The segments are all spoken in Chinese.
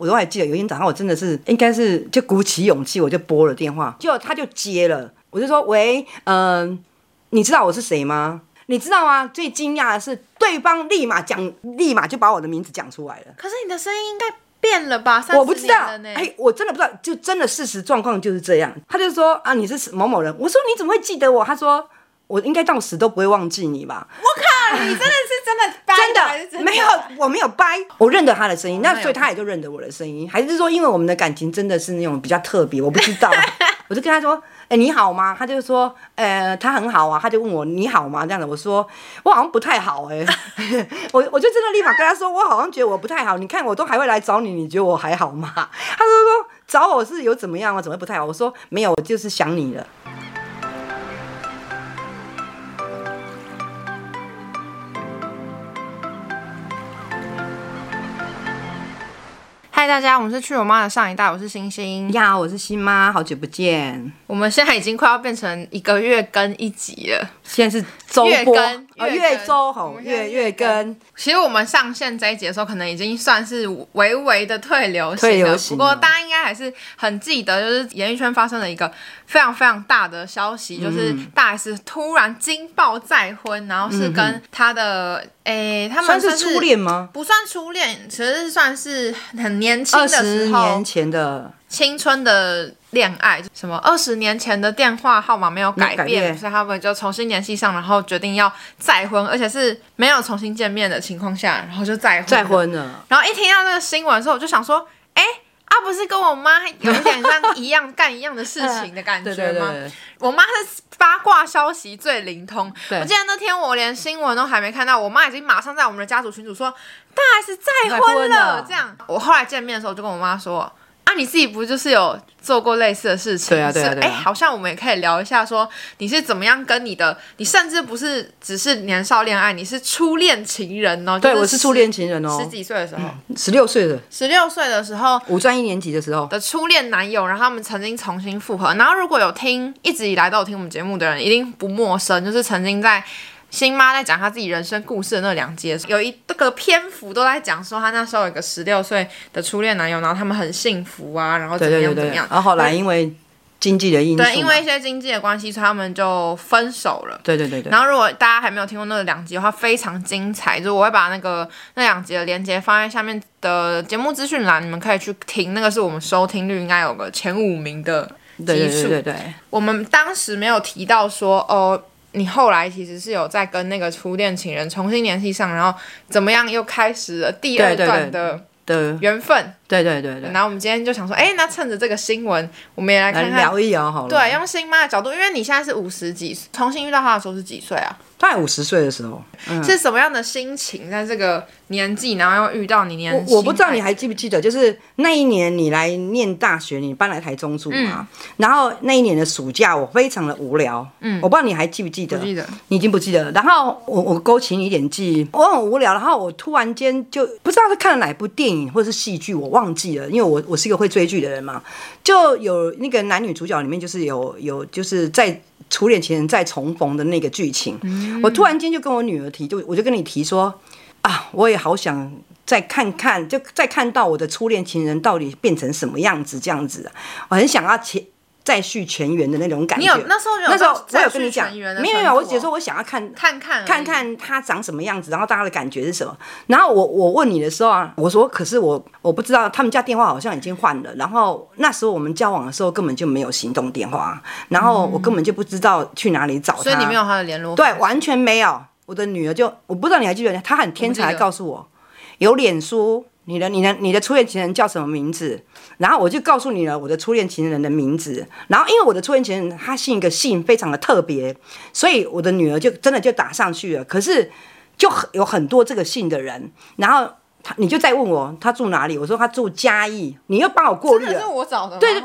我都还记得有一天早上，我真的是应该是就鼓起勇气，我就拨了电话，结果他就接了，我就说喂，嗯、呃，你知道我是谁吗？你知道吗？最惊讶的是，对方立马讲，立马就把我的名字讲出来了。可是你的声音应该变了吧？我不知道，哎，我真的不知道，就真的事实状况就是这样。他就说啊，你是某某人。我说你怎么会记得我？他说我应该到死都不会忘记你吧。我靠，你真的是真的掰真的，没有，我没有掰，我认得他的声音，那所以他也就认得我的声音，还是说因为我们的感情真的是那种比较特别？我不知道，我就跟他说。哎，你好吗？他就说，呃，他很好啊。他就问我你好吗？这样子，我说我好像不太好哎。我我就真的立马跟他说，我好像觉得我不太好。你看我都还会来找你，你觉得我还好吗？他就说找我是有怎么样啊？怎么会不太好？我说没有，我就是想你了。嗨，大家，我们是去我妈的上一代，我是星星呀，我是新妈，好久不见。我们现在已经快要变成一个月更一集了，现在是周月更，月周吼，月月更。其实我们上线这一集的时候，可能已经算是微微的退流行了，退流行。不过大家应该还是很记得，就是演艺圈发生了一个非常非常大的消息，就是大 S 突然惊爆再婚，然后是跟他的。诶，他们算是初恋吗？不算初恋，其实算是很年轻的时候，二十年前的青春的恋爱。什么？二十年前的电话号码没有改变，改变，所以他们就重新联系上，然后决定要再婚，而且是没有重新见面的情况下，然后就再婚。再婚了。然后一听到这个新闻的时候，我就想说，哎。他不是跟我妈有点像一样干一样的事情的感觉吗？对对对，我妈是八卦消息最灵通。我记得那天我连新闻都还没看到，我妈已经马上在我们的家族群组说大 S 再婚了。这样，我后来见面的时候就跟我妈说。啊，你自己不就是有做过类似的事情？对啊，对啊，对啊。哎，好像我们也可以聊一下，说你是怎么样跟你的，你甚至不是只是年少恋爱，你是初恋情人哦。对，我是初恋情人哦。十几岁的时候，十六岁的，十六岁的时候，五专一年级的时候的初恋男友，然后他们曾经重新复合。然后如果有听一直以来都有听我们节目的人，一定不陌生，就是曾经在。新妈在讲她自己人生故事的那两集，有一这个篇幅都在讲说她那时候有个十六岁的初恋男友，然后他们很幸福啊，然后怎么样怎么样。然后后来因为经济的因素，对，因为一些经济的关系，所以他们就分手了。对对对对。然后如果大家还没有听过那两集的话，非常精彩，就我会把那个那两集的连接放在下面的节目资讯栏，你们可以去听。那个是我们收听率应该有个前五名的基数。对对对对对。我们当时没有提到说哦。你后来其实是有在跟那个初恋情人重新联系上，然后怎么样又开始了第二段的的缘分？对对对对。然后我们今天就想说，哎，那趁着这个新闻，我们也来看看聊一聊好了。对，用新妈的角度，因为你现在是五十几，重新遇到他的时候是几岁啊？大概五十岁的时候，嗯、是什么样的心情？在这个年纪，然后又遇到你年，我我不知道你还记不记得，就是那一年你来念大学，你搬来台中住嘛？嗯、然后那一年的暑假，我非常的无聊。嗯，我不知道你还记不记得？不记得，你已经不记得了。然后我我勾起你一点记忆，我很无聊，然后我突然间就不知道是看了哪部电影或者是戏剧，我忘记了，因为我我是一个会追剧的人嘛，就有那个男女主角里面就是有有就是在。初恋情人再重逢的那个剧情，嗯、我突然间就跟我女儿提，就我就跟你提说，啊，我也好想再看看，就再看到我的初恋情人到底变成什么样子，这样子，我很想要前。再续前缘的那种感觉。你有那时候有那时候我有跟你讲，没有没有，我姐说我想要看看看看看他长什么样子，然后大家的感觉是什么。然后我我问你的时候啊，我说可是我我不知道他们家电话好像已经换了。然后那时候我们交往的时候根本就没有行动电话，然后我根本就不知道去哪里找他。所以你没有他的联络？对，完全没有。我的女儿就我不知道你还记得，她很天才，告诉我有脸书。你的、你的、你的初恋情人叫什么名字？然后我就告诉你了我的初恋情人的名字。然后因为我的初恋情人他姓一个姓非常的特别，所以我的女儿就真的就打上去了。可是就有很多这个姓的人，然后。他你就再问我他住哪里？我说他住嘉义，你又帮我过滤了。真的是我找的吗？对，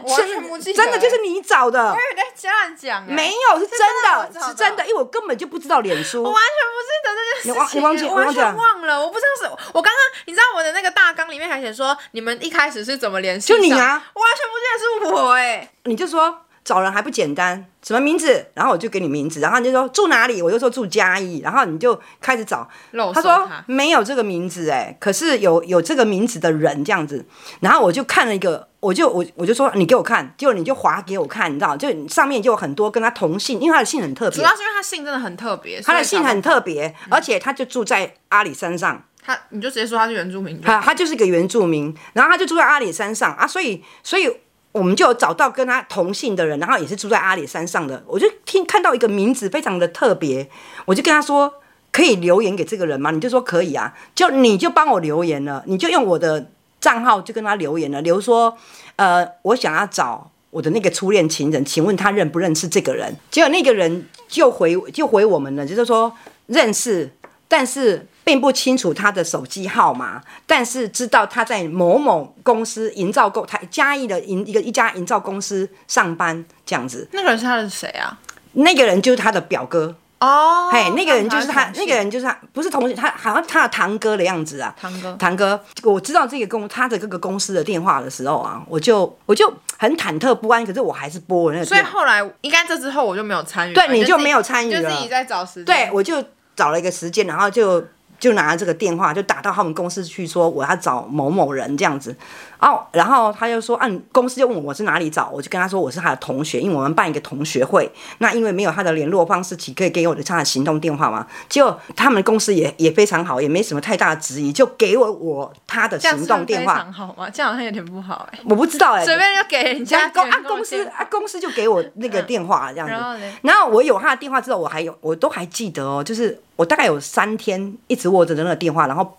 真的就是你找的。我以为在瞎讲。没有，是真的，是真的，因为我根本就不知道脸书。我完全不记得这件事情。你忘记？我完全忘了，我不知道是我刚刚，你知道我的那个大纲里面还写说你们一开始是怎么联系？就你啊！我完全不记得是我哎。你就说。找人还不简单？什么名字？然后我就给你名字，然后你就说住哪里？我就说住嘉义，然后你就开始找。他，他说没有这个名字哎，可是有有这个名字的人这样子，然后我就看了一个，我就我我就说你给我看，结果你就划给我看，你知道，就上面就有很多跟他同姓，因为他的姓很特别，主要是因为他姓真的很特别，他的姓很特别，而且他就住在阿里山上。他，你就直接说他是原住民。他他就是一个原住民，然后他就住在阿里山上啊，所以所以我们就找到跟他同姓的人，然后也是住在阿里山上的。我就听看到一个名字非常的特别，我就跟他说可以留言给这个人吗？你就说可以啊，就你就帮我留言了，你就用我的账号就跟他留言了，留说呃我想要找我的那个初恋情人，请问他认不认识这个人？结果那个人就回就回我们了，就是说认识，但是。并不清楚他的手机号码，但是知道他在某某公司营造公他嘉义的营一个一家营造公司上班这样子。那个人是他的谁啊？那个人就是他的表哥哦。嘿，那个人就是他，那个人就是他，不是同学，他好像他的堂哥的样子啊。堂哥，堂哥，我知道这个公他的各个公司的电话的时候啊，我就我就很忐忑不安，可是我还是拨了那个。所以后来应该这之后我就没有参与。对，你就没有参与了，就自己在找时间。对，我就找了一个时间，然后就。就拿这个电话，就打到他们公司去，说我要找某某人这样子。哦，然后他就说，按、啊、公司就问我是哪里找，我就跟他说我是他的同学，因为我们办一个同学会。那因为没有他的联络方式，只可以给我的他的行动电话嘛？结果他们公司也也非常好，也没什么太大的质疑，就给我我他的行动电话。非常好吗？这样好像有点不好哎、欸。我不知道哎、欸，随便就给人家公啊公司啊公司就给我那个电话这样子。然后，然后我有他的电话之后，我还有我都还记得哦，就是我大概有三天一直握着那个电话，然后。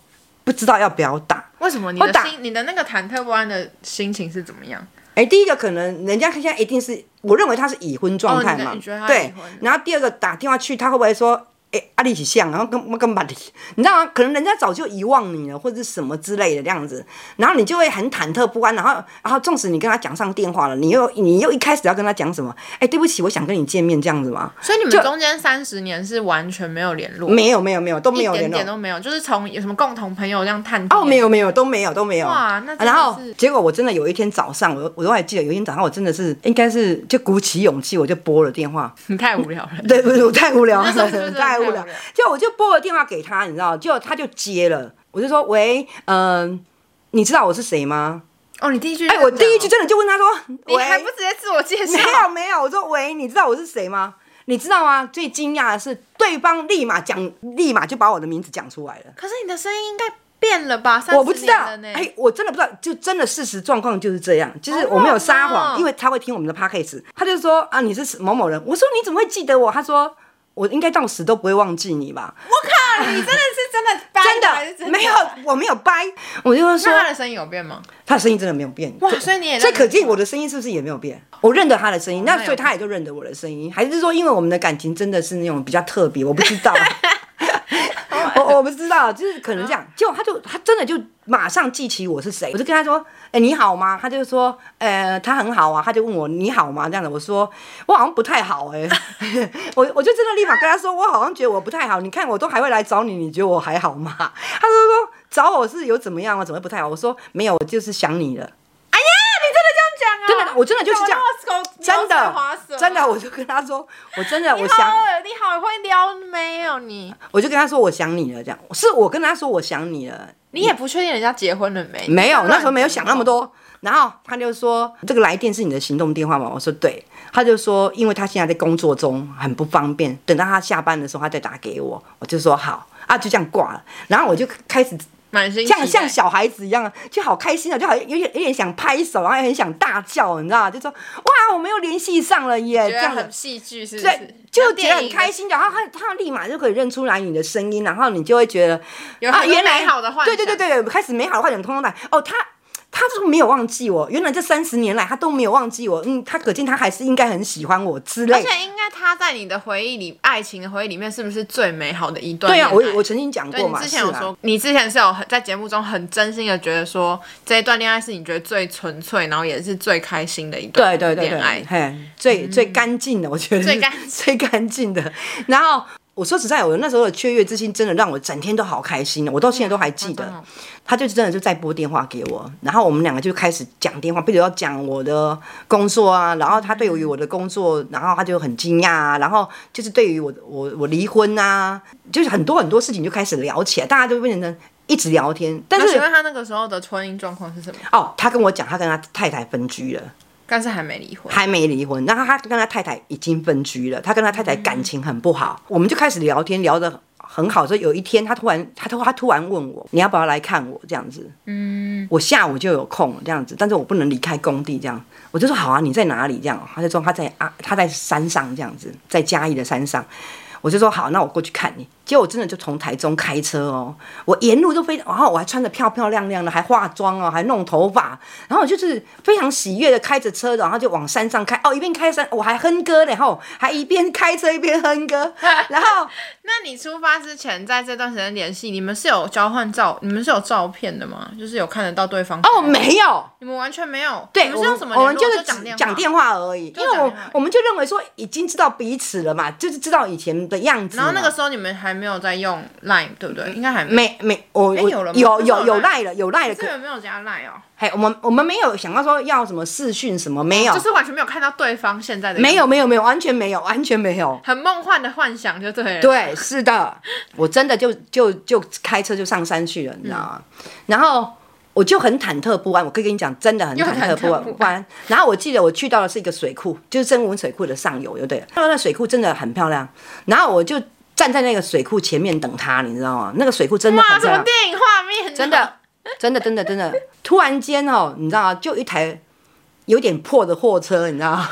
不知道要不要打？为什么你的心、你的那个忐忑不安的心情是怎么样？哎，第一个可能人家现在一定是，我认为他是已婚状态嘛，哦、对。然后第二个打电话去，他会不会说？哎，阿里起像，然后跟跟把你，你知道吗？可能人家早就遗忘你了，或者是什么之类的这样子，然后你就会很忐忑不安，然后然后纵使你跟他讲上电话了，你又你又一开始要跟他讲什么？哎，对不起，我想跟你见面这样子吗？所以你们中间三十年是完全没有联络？没有没有没有都没有联络，一点点都没有，就是从有什么共同朋友这样探哦，没有没有都没有都没有。哇，那然后结果我真的有一天早上，我我都还记得有一天早上，我真的是应该是就鼓起勇气，我就拨了电话。你太无聊了，对，不是我太无聊了，无聊，就我。就拨了电话给他，你知道，就他就接了。我就说：“喂，嗯、呃，你知道我是谁吗？”哦，你第一句，哎，我第一句真的就问他说：“你还不直接自我介绍？”没有，没有。我说：“喂，你知道我是谁吗？你知道吗？”最惊讶的是，对方立马讲，立马就把我的名字讲出来了。可是你的声音应该变了吧？我不知道，哎，我真的不知道，就真的事实状况就是这样，就是我没有撒谎，哦、因为他会听我们的 podcast，他就说：“啊，你是某某人。”我说：“你怎么会记得我？”他说。我应该到死都不会忘记你吧？我靠，你真的是真的掰真的，真的没有，我没有掰。我就说，他的声音有变吗？他的声音真的没有变。哇，所以你也所以可见我的声音是不是也没有变？我认得他的声音，那所以他也就认得我的声音，还是说因为我们的感情真的是那种比较特别？我不知道。我我不知道，就是可能这样，结果他就他真的就马上记起我是谁，我就跟他说，哎、欸，你好吗？他就说，呃，他很好啊，他就问我你好吗？这样子，我说我好像不太好哎、欸，我我就真的立马跟他说，我好像觉得我不太好，你看我都还会来找你，你觉得我还好吗？他就说找我是有怎么样啊？怎么会不太好？我说没有，我就是想你了。真的，我真的就是这样，真的，真的，我就跟他说，我真的，我想你好会撩没有你？我就跟他说，我想你了，这样是我跟他说我想你了，你也不确定人家结婚了没？没有，那时候没有想那么多。然后他就说，这个来电是你的行动电话吗？我说对。他就说，因为他现在在工作中很不方便，等到他下班的时候他再打给我。我就说好啊，就这样挂了。然后我就开始。像像小孩子一样，就好开心啊，就好像有点有点想拍手，然后也很想大叫，你知道吗？就说哇，我们又联系上了耶，这样很戏剧是不是？对，就觉得很开心，然后他他立马就可以认出来你的声音，然后你就会觉得有啊，原来好的幻想，对对对对，开始美好的幻想通通来哦，他。他都没有忘记我，原来这三十年来他都没有忘记我，嗯，他可见他还是应该很喜欢我之类。而且应该他在你的回忆里，爱情的回忆里面，是不是最美好的一段？对啊，我我曾经讲过嘛，你之前有说，啊、你之前是有在节目中很真心的觉得说，这一段恋爱是你觉得最纯粹，然后也是最开心的一段恋爱，对对对对，嘿，最、嗯、最干净的，我觉得最干最干净的。然后我说实在，我那时候的雀跃之心真的让我整天都好开心，我到现在都还记得。嗯、他就真的就在拨电话给我，然后我们两个就开始讲电话，比如要讲我的工作啊，然后他对于我的工作，然后他就很惊讶啊，然后就是对于我我我离婚啊，就是很多很多事情就开始聊起来，大家就变成一直聊天。但是请问他那个时候的婚姻状况是什么？哦，他跟我讲，他跟他太太分居了。但是还没离婚，还没离婚。然后他跟他太太已经分居了，他跟他太太感情很不好。嗯、我们就开始聊天，聊得很好。所以有一天，他突然，他突他突然问我，你要不要来看我这样子？嗯，我下午就有空这样子，但是我不能离开工地这样。我就说好啊，你在哪里这样？他就说他在啊，他在山上这样子，在嘉义的山上。我就说好，那我过去看你。结果我真的就从台中开车哦，我沿路都非常，然后我还穿的漂漂亮亮的，还化妆哦，还弄头发，然后我就是非常喜悦的开着车，然后就往山上开。哦，一边开山我还哼歌，然后还一边开车一边哼歌，然后那你出发之前在这段时间联系，你们是有交换照，你们是有照片的吗？就是有看得到对方哦，没有，你们完全没有，对，你们是用什么我们就是讲电讲电话而已，因为我我们就认为说已经知道彼此了嘛，就是知道以前的样子，然后那个时候你们还没有在用。Line 对不对？应该还没没我我有有有有 Line 了有 Line 了，这个没有加 Line 哦。嘿，我们我们没有想到说要什么视讯什么没有，就是完全没有看到对方现在的。没有没有没有完全没有完全没有，很梦幻的幻想就对了。对，是的，我真的就就就开车就上山去了，你知道吗？然后我就很忐忑不安，我可以跟你讲，真的很忐忑不安不安。然后我记得我去站在那个水库前面等他，你知道吗？那个水库真的很漂亮。什么电影画面？真的，真的，真的，真的。突然间哦，你知道吗？就一台有点破的货车，你知道吗？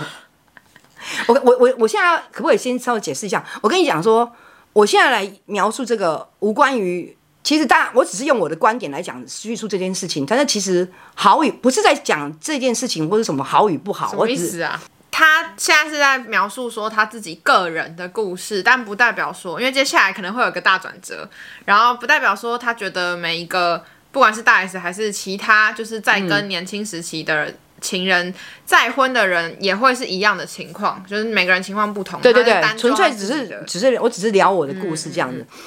我我我我现在可不可以先稍微解释一下？我跟你讲说，我现在来描述这个无关于，其实大家我只是用我的观点来讲叙述这件事情，但是其实好与不是在讲这件事情或者什么好与不好，什么意思啊？他现在是在描述说他自己个人的故事，但不代表说，因为接下来可能会有一个大转折，然后不代表说他觉得每一个不管是大 S 还是其他，就是在跟年轻时期的情人再婚的人，也会是一样的情况，就是每个人情况不同。对对对，纯粹只是只是我只是聊我的故事这样子，嗯嗯嗯，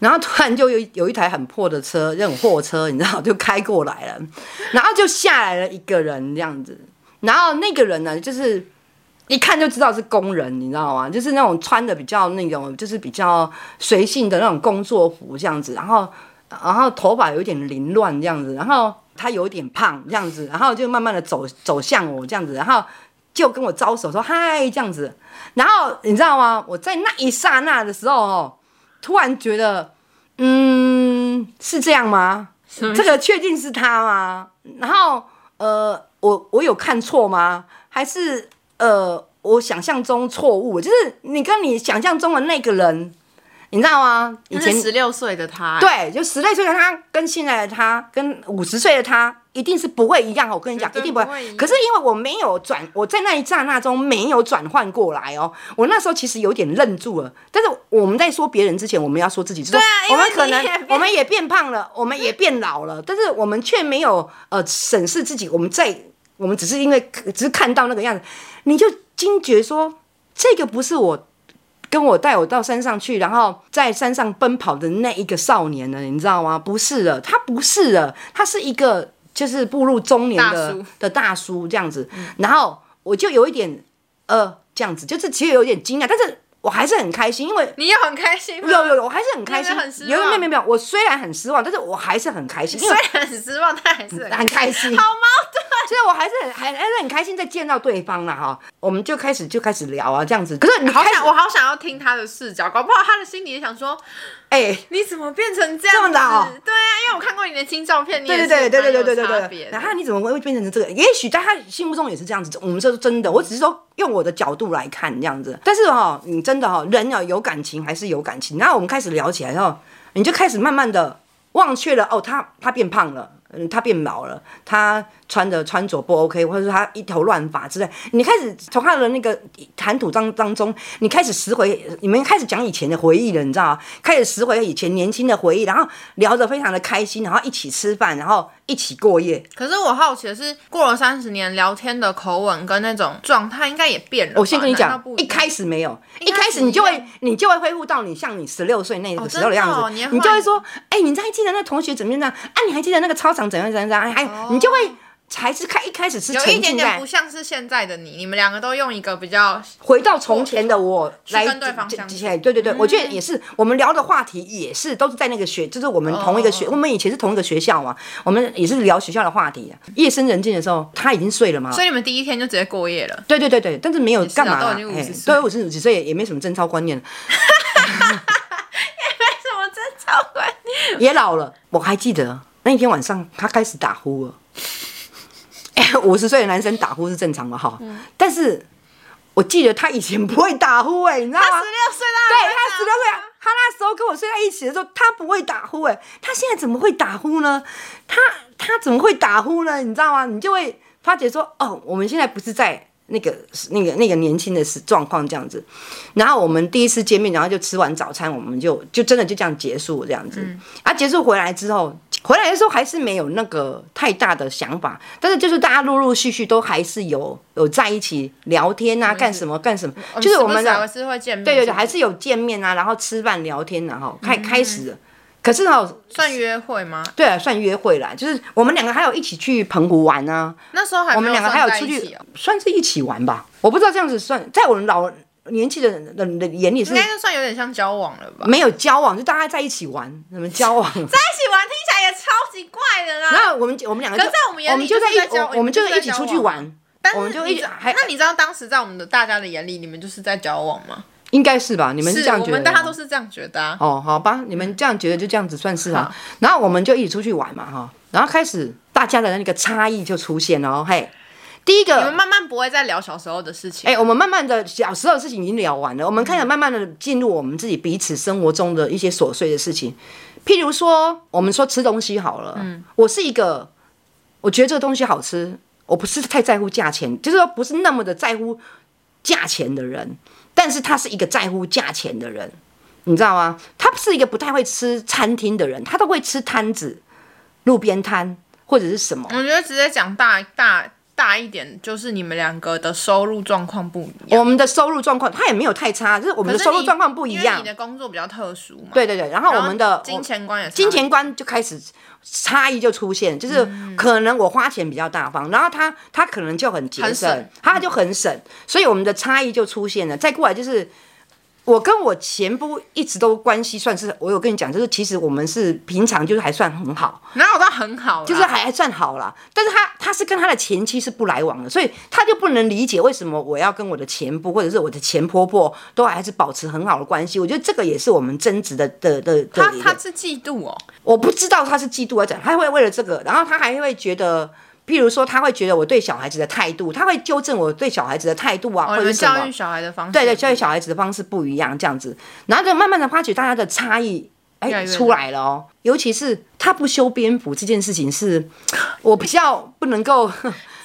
然后突然就有有一台很破的车，那种货车，你知道就开过来了，然后就下来了一个人这样子，然后那个人呢就是。一看就知道是工人，你知道吗？就是那种穿的比较那种，就是比较随性的那种工作服这样子，然后，然后头发有点凌乱这样子，然后他有点胖这样子，然后就慢慢的走走向我这样子，然后就跟我招手说嗨这样子，然后你知道吗？我在那一刹那的时候哦，突然觉得，嗯，是这样吗？这个确定是他吗？然后呃，我我有看错吗？还是？呃，我想象中错误，就是你跟你想象中的那个人，你知道吗？以前十六岁的他，对，就十六岁的他跟现在的他，跟五十岁的他，一定是不会一样。我跟你讲，一定不会。可是因为我没有转，我在那一刹那中没有转换过来哦。我那时候其实有点愣住了。但是我们在说别人之前，我们要说自己，就是说我们可能 我们也变胖了，我们也变老了，但是我们却没有呃审视自己。我们在。我们只是因为只是看到那个样子，你就惊觉说，这个不是我跟我带我到山上去，然后在山上奔跑的那一个少年了，你知道吗？不是的，他不是的，他是一个就是步入中年的大叔的大叔这样子。然后我就有一点呃这样子，就是其实有点惊讶，但是。我还是很开心，因为你也很开心。有有有，我还是很开心。有没有没有没有，我虽然很失望，但是我还是很开心。虽然很失望，但还是很开心。好矛盾。所以我还是很还还是很开心，在见到对方了哈。我们就开始就开始聊啊，这样子。可是你好想，我好想要听他的视角，搞不好他的心里也想说。哎、欸，你怎么变成这样子？这么老？对啊，因为我看过你的新照片，你也是对对对对对对对对对。然后你怎么会变成这个？也许在他心目中也是这样子。我们说真的，我只是说用我的角度来看这样子。但是哈，你真的哈，人要有感情还是有感情。然后我们开始聊起来之后，你就开始慢慢的忘却了哦，他他变胖了，嗯，他变老了，他穿着穿着不 OK，或者是他一头乱发之类，你开始从他的那个谈吐当当中，你开始拾回，你们开始讲以前的回忆了，你知道吗？开始拾回以前年轻的回忆，然后聊得非常的开心，然后一起吃饭，然后一起过夜。可是我好奇的是，过了三十年，聊天的口吻跟那种状态应该也变了。我先跟你讲，一开始没有，一开始你就会你就会恢复到你像你十六岁那个时候的样子，你就会说，哎、欸，你还记得那同学怎么样？啊，你还记得那个操场怎样怎样怎样？还、哦、你就会。才是开一开始是有一点点不像是现在的你，你们两个都用一个比较回到从前的我来跟对方相处。对对对，我觉得也是，我们聊的话题也是都是在那个学，就是我们同一个学，我们以前是同一个学校嘛，我们也是聊学校的话题。夜深人静的时候，他已经睡了嘛，所以你们第一天就直接过夜了。对对对对，但是没有干嘛，都五十岁，对五十几岁也没什么贞操观念，也没什么贞操观念，也老了。我还记得那一天晚上，他开始打呼了。五十岁的男生打呼是正常的哈，嗯、但是我记得他以前不会打呼哎、欸，你知道吗？他十六岁啦，对他十六岁，他那时候跟我睡在一起的时候，他不会打呼哎、欸，他现在怎么会打呼呢？他他怎么会打呼呢？你知道吗？你就会发觉说，哦，我们现在不是在那个那个那个年轻的时状况这样子，然后我们第一次见面，然后就吃完早餐，我们就就真的就这样结束这样子，嗯、啊，结束回来之后。回来的时候还是没有那个太大的想法，但是就是大家陆陆续续都还是有有在一起聊天啊，干什么干什么，就是我们的还是会见面，对对对，还是有见面啊，然后吃饭聊天然后开开始了，可是哦，算约会吗？对啊，算约会啦，就是我们两个还有一起去澎湖玩啊，那时候还我们两个还有出去，算是一起玩吧，我不知道这样子算，在我们老。年纪的人的的眼里是应该就算有点像交往了吧？没有交往，就大家在一起玩，什么交往？在一起玩级怪的啦。然后我们我们两个就在我们眼里，我们就在一我们就一起出去玩，但我们就一直还。那你知道当时在我们的大家的眼里，你们就是在交往吗？应该是吧？你们是这样觉得？我们大家都是这样觉得。哦，好吧，你们这样觉得就这样子算是啊。然后我们就一起出去玩嘛，哈。然后开始大家的那个差异就出现了，嘿。第一个，你们慢慢不会再聊小时候的事情。哎、欸，我们慢慢的小时候的事情已经聊完了，我们开始慢慢的进入我们自己彼此生活中的一些琐碎的事情。譬如说，我们说吃东西好了，嗯，我是一个，我觉得这个东西好吃，我不是太在乎价钱，就是说不是那么的在乎价钱的人，但是他是一个在乎价钱的人，你知道吗？他是一个不太会吃餐厅的人，他都会吃摊子、路边摊或者是什么。我觉得直接讲大大。大一点就是你们两个的收入状况不一样。我们的收入状况，他也没有太差，就是我们的收入状况不一样。因为你的工作比较特殊嘛。对对对，然后我们的金钱观也金钱观就开始差异就出现，就是可能我花钱比较大方，然后他他可能就很节省，他就很省，所以我们的差异就出现了。再过来就是。我跟我前夫一直都关系算是，我有跟你讲，就是其实我们是平常就是还算很好，哪有到很好，就是还还算好啦。但是他他是跟他的前妻是不来往的，所以他就不能理解为什么我要跟我的前夫或者是我的前婆婆都还是保持很好的关系。我觉得这个也是我们争执的的的。他他是嫉妒哦，我不知道他是嫉妒还是怎样，他会为了这个，然后他还会觉得。譬如说，他会觉得我对小孩子的态度，他会纠正我对小孩子的态度啊，或者教育小孩的方式，对对，教育小孩子的方式不一样，这样子，然后就慢慢的发觉大家的差异，哎，出来了哦。尤其是他不修边幅这件事情，是我比较不能够，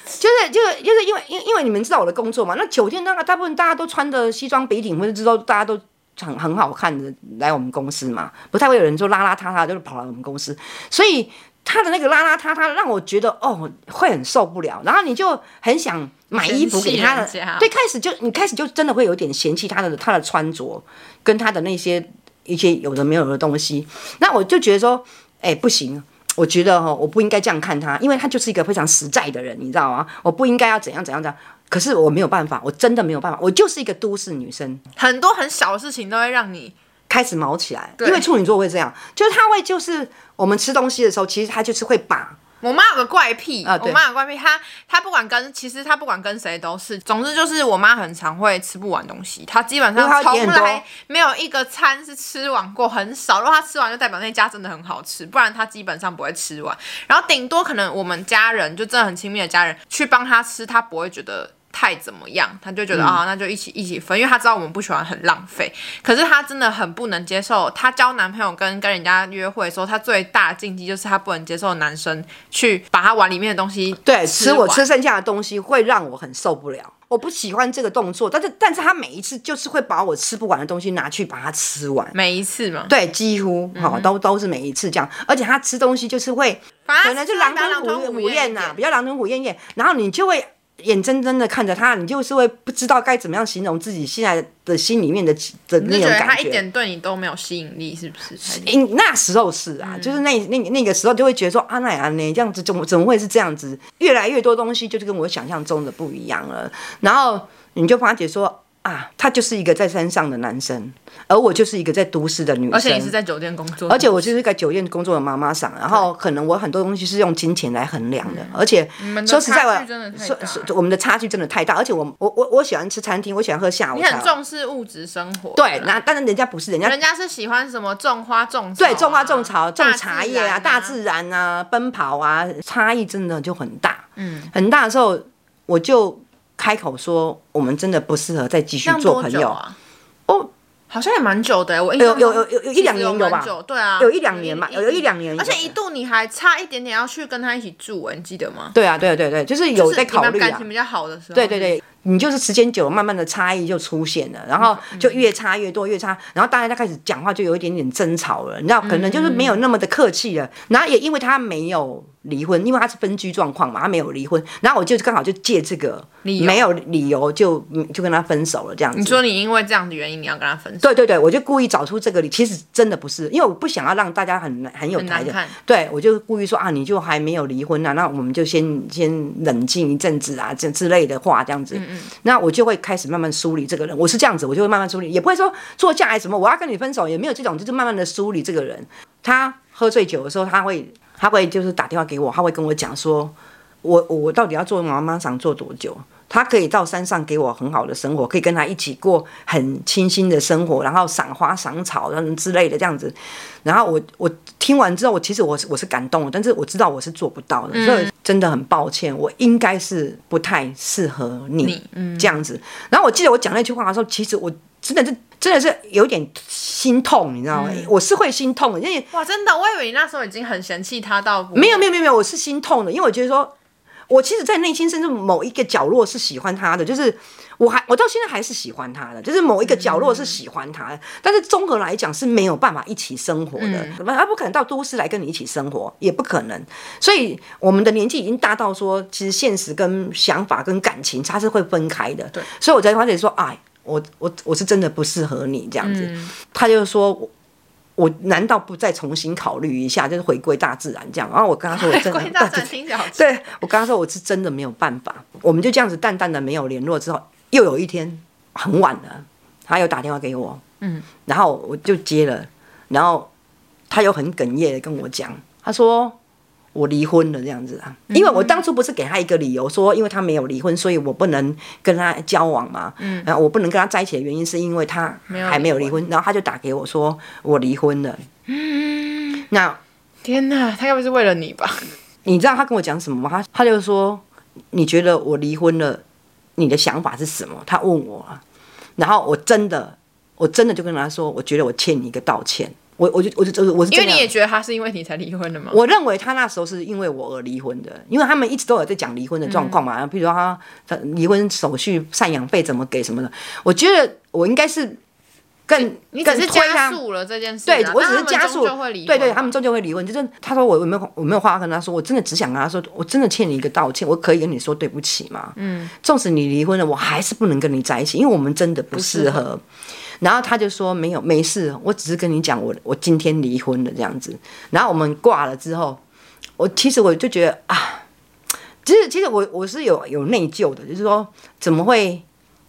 就是就是就是因为因因为你们知道我的工作嘛，那酒店那个大部分大家都穿的西装笔挺，或者知道大家都很很好看的来我们公司嘛，不太会有人说邋邋遢遢就是跑来我们公司，所以。他的那个邋邋遢遢，让我觉得哦会很受不了，然后你就很想买衣服给他的，对，开始就你开始就真的会有点嫌弃他的他的穿着跟他的那些一些有的没有的东西，那我就觉得说，哎、欸、不行，我觉得哦我不应该这样看他，因为他就是一个非常实在的人，你知道吗？我不应该要怎样怎样怎样，可是我没有办法，我真的没有办法，我就是一个都市女生，很多很小的事情都会让你。开始毛起来，因为处女座会这样，就是他会就是我们吃东西的时候，其实他就是会把。我妈有个怪癖，啊我妈有怪癖，她她不管跟其实她不管跟谁都是，总之就是我妈很常会吃不完东西，她基本上从来没有一个餐是吃完过，很少。如果她吃完，就代表那家真的很好吃，不然她基本上不会吃完。然后顶多可能我们家人就真的很亲密的家人去帮她吃，她不会觉得。太怎么样，他就觉得啊、嗯哦，那就一起一起分，因为他知道我们不喜欢很浪费。可是他真的很不能接受，他交男朋友跟跟人家约会的时候，他最大的禁忌就是他不能接受男生去把他碗里面的东西对吃我吃剩下的东西，会让我很受不了。我不喜欢这个动作，但是但是他每一次就是会把我吃不完的东西拿去把它吃完，每一次嘛，对，几乎好、嗯、都都是每一次这样，而且他吃东西就是会，可能就狼吞虎咽呐，比较狼吞虎咽咽，然后你就会。眼睁睁的看着他，你就是会不知道该怎么样形容自己现在的心里面的的那种感觉。他一点对你都没有吸引力，是不是？因那时候是啊，嗯、就是那那那个时候就会觉得说啊，那啊那这样子怎么怎么会是这样子？越来越多东西就是跟我想象中的不一样了，然后你就发觉说。啊，他就是一个在山上的男生，而我就是一个在都市的女生。而且你是在酒店工作，而且我就是在酒店工作的妈妈桑。然后可能我很多东西是用金钱来衡量的，嗯、而且说实在话，说我们的差距真的太大。而且我我我我喜欢吃餐厅，我喜欢喝下午茶。你很重视物质生活。对，那当然人家不是，人家人家是喜欢什么种花种对，种花种草、种茶叶啊，大自然啊，奔跑啊，差异真的就很大。嗯，很大的时候我就。开口说，我们真的不适合再继续做朋友啊！哦，好像也蛮久的，我有有有有有一两年有吧？对啊，有一两年嘛，有有一两年。而且一度你还差一点点要去跟他一起住，你记得吗？对啊，对啊，对对，就是有在考虑啊。感情比较好的时候。对对对，你就是时间久了，慢慢的差异就出现了，然后就越差越多，越差，然后大家开始讲话就有一点点争吵了，你知道，可能就是没有那么的客气了，然后也因为他没有。离婚，因为他是分居状况嘛，他没有离婚，然后我就刚好就借这个没有理由就就跟他分手了这样子。你说你因为这样的原因你要跟他分手？对对对，我就故意找出这个理，其实真的不是，因为我不想要让大家很很有台的。对，我就故意说啊，你就还没有离婚啊，那我们就先先冷静一阵子啊，这之类的话这样子。嗯那我就会开始慢慢梳理这个人，我是这样子，我就会慢慢梳理，也不会说坐下来什么我要跟你分手，也没有这种，就是慢慢的梳理这个人。他喝醉酒的时候，他会。他会就是打电话给我，他会跟我讲说，我我到底要做妈妈想做多久？他可以到山上给我很好的生活，可以跟他一起过很清新的生活，然后赏花赏草之类的这样子。然后我我听完之后，我其实我是我是感动的，但是我知道我是做不到的，嗯、所以真的很抱歉，我应该是不太适合你这样子。然后我记得我讲那句话的时候，其实我。真的是，真的是有点心痛，你知道吗？嗯、我是会心痛的，因为哇，真的，我以为你那时候已经很嫌弃他到没有没有没有没有，我是心痛的，因为我觉得说，我其实，在内心深处某一个角落是喜欢他的，就是我还我到现在还是喜欢他的，就是某一个角落是喜欢他的，嗯、但是综合来讲是没有办法一起生活的，他、嗯、不可能到都市来跟你一起生活，也不可能，所以我们的年纪已经大到说，其实现实跟想法跟感情它是会分开的，对，所以我才发现说，哎。我我我是真的不适合你这样子，嗯、他就说我，我难道不再重新考虑一下，就是回归大自然这样？然后我跟他说，我真的回归大自然听起来好对，我跟他说我是真的没有办法，我们就这样子淡淡的没有联络之后，又有一天很晚了，他又打电话给我，嗯，然后我就接了，然后他又很哽咽的跟我讲，他说。我离婚了这样子啊，因为我当初不是给他一个理由说，因为他没有离婚，所以我不能跟他交往嘛。嗯，然后我不能跟他在一起的原因是因为他还没有离婚，然后他就打给我说我离婚了。嗯，那天哪，他该不是为了你吧？你知道他跟我讲什么吗？他他就说，你觉得我离婚了，你的想法是什么？他问我，然后我真的我真的就跟他说，我觉得我欠你一个道歉。我我就我就我是因为你也觉得他是因为你才离婚的吗？我认为他那时候是因为我而离婚的，因为他们一直都有在讲离婚的状况嘛，嗯、比如说他离婚手续赡养费怎么给什么的。我觉得我应该是更你只是加速了这件事，对我只是加速，对对，他们终究会离婚。就是他说我有没有我没有话跟他说，我真的只想跟他说，我真的欠你一个道歉，我可以跟你说对不起吗？嗯，纵使你离婚了，我还是不能跟你在一起，因为我们真的不适合。然后他就说没有没事，我只是跟你讲我我今天离婚了这样子。然后我们挂了之后，我其实我就觉得啊，其实其实我我是有有内疚的，就是说怎么会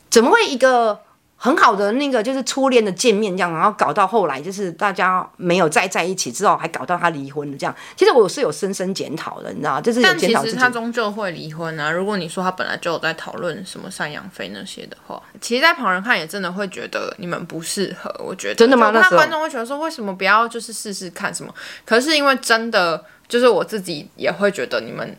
怎么会一个。很好的那个就是初恋的见面这样，然后搞到后来就是大家没有再在一起之后，还搞到他离婚了这样。其实我是有深深检讨的，你知道就是有检讨自己。但其实他终究会离婚啊。如果你说他本来就有在讨论什么赡养费那些的话，其实，在旁人看也真的会觉得你们不适合。我觉得真的吗？那观众会觉得说，为什么不要就是试试看什么？可是因为真的就是我自己也会觉得你们。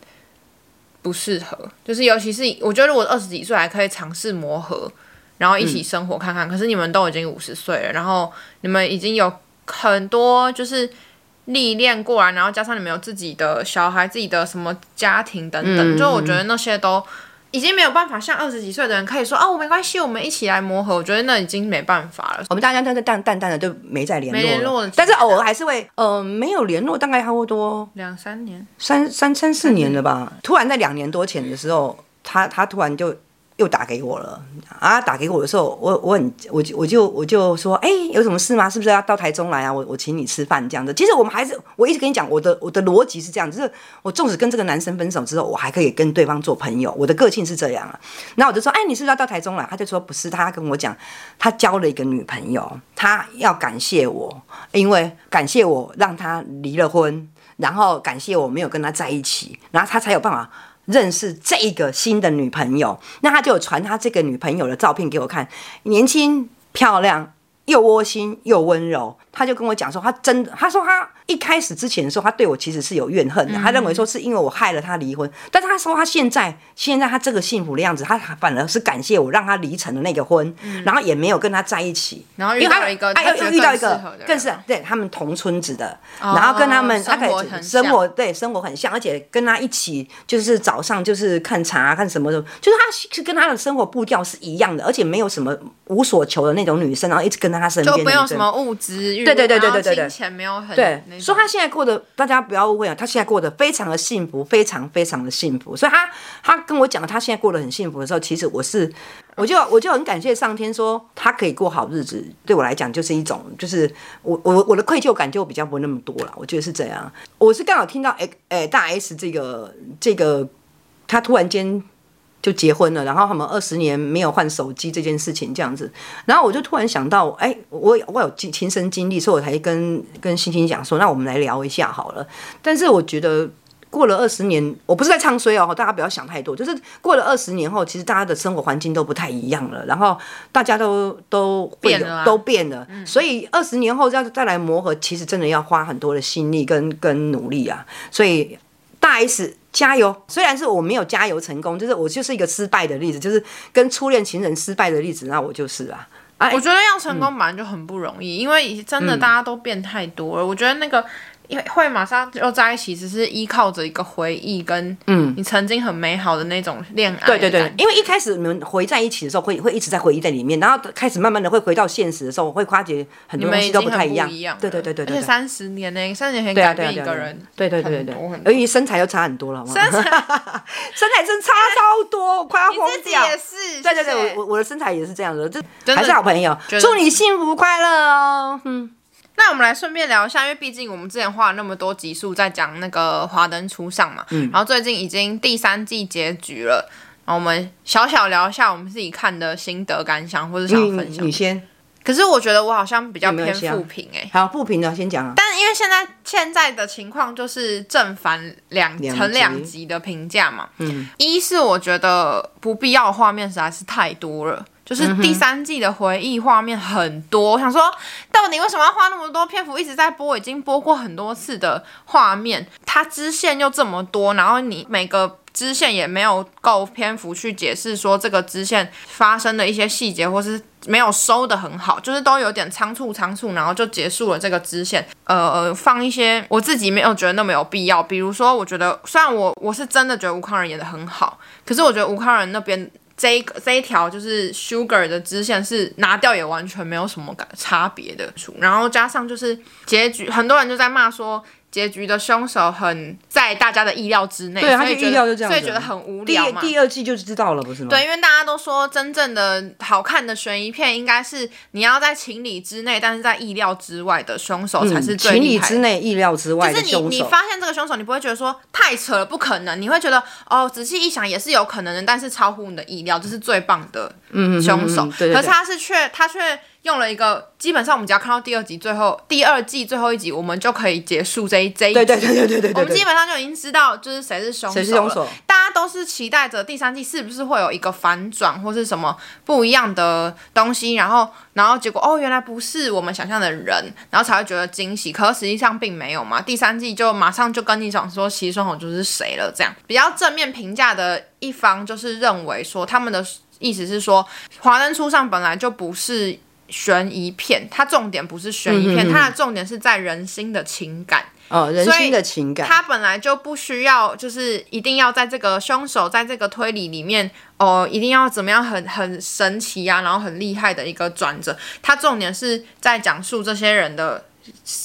不适合，就是尤其是我觉得如果二十几岁还可以尝试磨合，然后一起生活看看。嗯、可是你们都已经五十岁了，然后你们已经有很多就是历练过来，然后加上你们有自己的小孩、自己的什么家庭等等，嗯、就我觉得那些都。已经没有办法像二十几岁的人可以说哦，没关系，我们一起来磨合。我觉得那已经没办法了。我们大家淡淡淡淡的就没再联络了，没联络，但是偶尔还是会，呃，没有联络，大概差不多两三年，三三三四年了吧。突然在两年多前的时候，他他突然就。又打给我了啊！打给我的时候，我我很我就我就我就说，哎、有什么事吗？是不是要到台中来啊？我我请你吃饭这样子。其实我们还是我一直跟你讲，我的我的逻辑是这样，就是我纵使跟这个男生分手之后，我还可以跟对方做朋友。我的个性是这样啊。那我就说，哎、你是不是要到台中来？他就说不是，他跟我讲，他交了一个女朋友，他要感谢我，因为感谢我让他离了婚，然后感谢我没有跟他在一起，然后他才有办法。认识这个新的女朋友，那他就有传他这个女朋友的照片给我看，年轻漂亮，又窝心又温柔。他就跟我讲说，他真的，他说他一开始之前的时候，他对我其实是有怨恨的。他认为说是因为我害了他离婚，但是他说他现在现在他这个幸福的样子，他反而是感谢我让他离成了那个婚，然后也没有跟他在一起，然后遇到一个，哎，又遇到一个更是对他们同村子的，然后跟他们他可以生活对生活很像，而且跟他一起就是早上就是看茶看什么的，就是他是跟他的生活步调是一样的，而且没有什么无所求的那种女生，然后一直跟在他身边，就没有什么物质。对对对对对对对，钱没有很对，说他现在过得，大家不要误会啊，他现在过得非常的幸福，非常非常的幸福。所以他他跟我讲他现在过得很幸福的时候，其实我是，我就我就很感谢上天，说他可以过好日子，对我来讲就是一种，就是我我我的愧疚感就比较不会那么多了。我觉得是这样。我是刚好听到哎哎大 S 这个这个，他突然间。就结婚了，然后他们二十年没有换手机这件事情这样子，然后我就突然想到，哎，我我有亲亲身经历，所以我才跟跟星星讲说，那我们来聊一下好了。但是我觉得过了二十年，我不是在唱衰哦，大家不要想太多，就是过了二十年后，其实大家的生活环境都不太一样了，然后大家都都会变了、啊，都变了，嗯、所以二十年后要再来磨合，其实真的要花很多的心力跟跟努力啊，所以大 S。加油！虽然是我没有加油成功，就是我就是一个失败的例子，就是跟初恋情人失败的例子，那我就是啊。哎我觉得要成功本来就很不容易，嗯、因为真的大家都变太多了。嗯、我觉得那个。因为会马上又在一起，只是依靠着一个回忆跟嗯，你曾经很美好的那种恋爱。对对对，因为一开始你们回在一起的时候，会会一直在回忆在里面，然后开始慢慢的会回到现实的时候，会发觉很多东西都不太一样。对对对对，而且三十年呢，三十年可以改变一个人。对对对对对，而且身材又差很多了，好吗？身材 身材真差超多，我快要疯掉。也是。对对对，我我的身材也是这样的，这还是好朋友。祝你幸福快乐哦，嗯。那我们来顺便聊一下，因为毕竟我们之前花了那么多集数在讲那个《华灯初上》嘛，嗯，然后最近已经第三季结局了，然后我们小小聊一下我们自己看的心得感想，或者想分享。你先。可是我觉得我好像比较偏负评哎。好，负评的先讲啊。但是因为现在现在的情况就是正反两成两极的评价嘛，嗯，一是我觉得不必要的画面实在是太多了。就是第三季的回忆画面很多，我想说，到底为什么要花那么多篇幅一直在播？已经播过很多次的画面，它支线又这么多，然后你每个支线也没有够篇幅去解释说这个支线发生的一些细节，或是没有收的很好，就是都有点仓促仓促，然后就结束了这个支线。呃，放一些我自己没有觉得那么有必要，比如说，我觉得虽然我我是真的觉得吴康仁演的很好，可是我觉得吴康仁那边。这一这一条就是 Sugar 的支线是拿掉也完全没有什么感差别的，然后加上就是结局，很多人就在骂说。结局的凶手很在大家的意料之内，对，他就意料就这样，所以觉得很无聊嘛。第第二季就知道了，不是吗？对，因为大家都说真正的好看的悬疑片应该是你要在情理之内，但是在意料之外的凶手才是最厉害。情理之内、意料之外的凶手。就是你你发现这个凶手，你不会觉得说太扯了，不可能，你会觉得哦，仔细一想也是有可能的，但是超乎你的意料，这是最棒的凶手。可是他是却他却。用了一个，基本上我们只要看到第二集最后，第二季最后一集，我们就可以结束这一这一集。对对对对对对，对。我们基本上就已经知道就是谁是凶手了。谁是凶手？大家都是期待着第三季是不是会有一个反转或是什么不一样的东西，然后然后结果哦原来不是我们想象的人，然后才会觉得惊喜。可实际上并没有嘛。第三季就马上就跟你讲说，其实凶手就是谁了。这样比较正面评价的一方就是认为说他们的。意思是说，《华灯初上》本来就不是悬疑片，它重点不是悬疑片，它的重点是在人心的情感。哦，人心的情感。它本来就不需要，就是一定要在这个凶手在这个推理里面，哦、呃，一定要怎么样很很神奇啊，然后很厉害的一个转折。它重点是在讲述这些人的，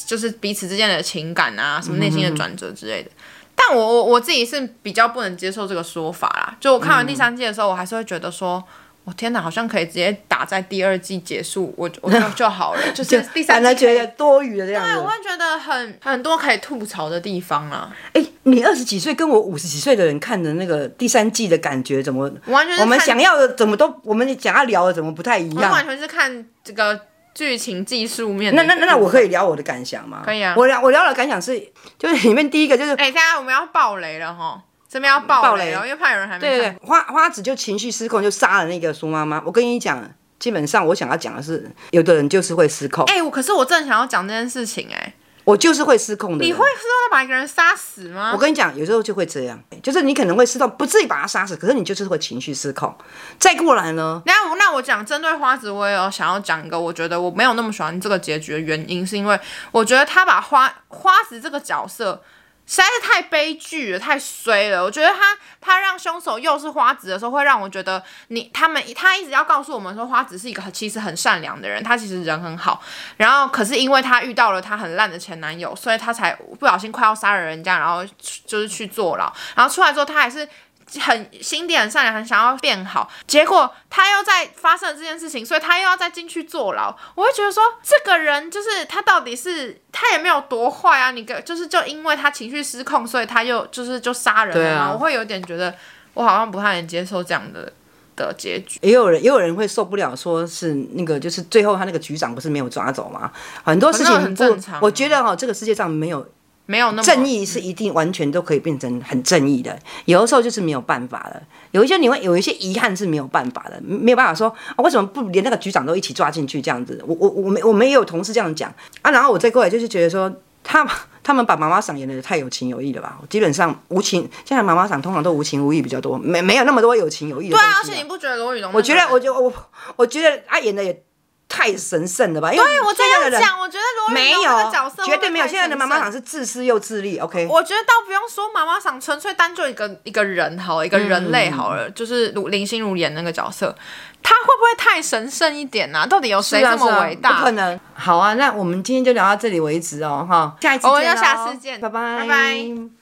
就是彼此之间的情感啊，什么内心的转折之类的。嗯但我我我自己是比较不能接受这个说法啦。就我看完第三季的时候，嗯、我还是会觉得说，我天哪，好像可以直接打在第二季结束，我我就 就好了。就是第三季觉得多余的这样子。对，我会觉得很很多可以吐槽的地方啊。哎、欸，你二十几岁跟我五十几岁的人看的那个第三季的感觉怎么？完全我们想要的怎么都，我们想要聊的怎么不太一样？完全是看这个。剧情技术面，那那那我可以聊我的感想吗？可以啊，我聊我聊的感想是，就是里面第一个就是，哎、欸，现在我们要爆雷了哈，这边要爆雷了，雷因为怕有人还没看。对对，花花子就情绪失控，就杀了那个苏妈妈。我跟你讲，基本上我想要讲的是，有的人就是会失控。哎、欸，我可是我正想要讲这件事情、欸，哎。我就是会失控的。你会失控把一个人杀死吗？我跟你讲，有时候就会这样，就是你可能会失控，不至于把他杀死，可是你就是会情绪失控。再过来呢？那我那我讲针对花子，我也有想要讲一个，我觉得我没有那么喜欢这个结局的原因，是因为我觉得他把花花子这个角色。实在是太悲剧了，太衰了。我觉得他他让凶手又是花子的时候，会让我觉得你他们他一直要告诉我们说，花子是一个其实很善良的人，他其实人很好。然后可是因为他遇到了他很烂的前男友，所以他才不小心快要杀了人家，然后就是去坐牢。然后出来之后，他还是。很心地很善良，很想要变好，结果他又在发生了这件事情，所以他又要再进去坐牢。我会觉得说，这个人就是他到底是他也没有多坏啊，你个就是就因为他情绪失控，所以他又就是就杀人了嘛。啊、我会有点觉得，我好像不太能接受这样的的结局。也有人也有人会受不了，说是那个就是最后他那个局长不是没有抓走吗？很多事情很正常。我觉得哈，这个世界上没有。没有那么正义是一定完全都可以变成很正义的，有的时候就是没有办法了。有一些你会有一些遗憾是没有办法的，没有办法说啊，为什么不连那个局长都一起抓进去这样子？我我我们我们也有同事这样讲啊，然后我再过来就是觉得说，他他们把妈妈桑演的太有情有义了吧？基本上无情，现在妈妈桑通常都无情无义比较多，没没有那么多有情有义的。对啊，而且你不觉得罗宇龙？我觉得，我觉得我我觉得他演的也。太神圣了吧？因为我这样讲，我觉得罗宇龙这个角色绝对没有。现在的妈妈桑是自私又自利。OK，我觉得倒不用说妈妈桑，纯粹单就一个一个人好，一个人类好了，嗯、就是林心如演那个角色，她会不会太神圣一点呢、啊？到底有谁这么伟大？啊啊、不可能。好啊，那我们今天就聊到这里为止哦，哈，下一次见，我们要下次见，拜拜，拜拜。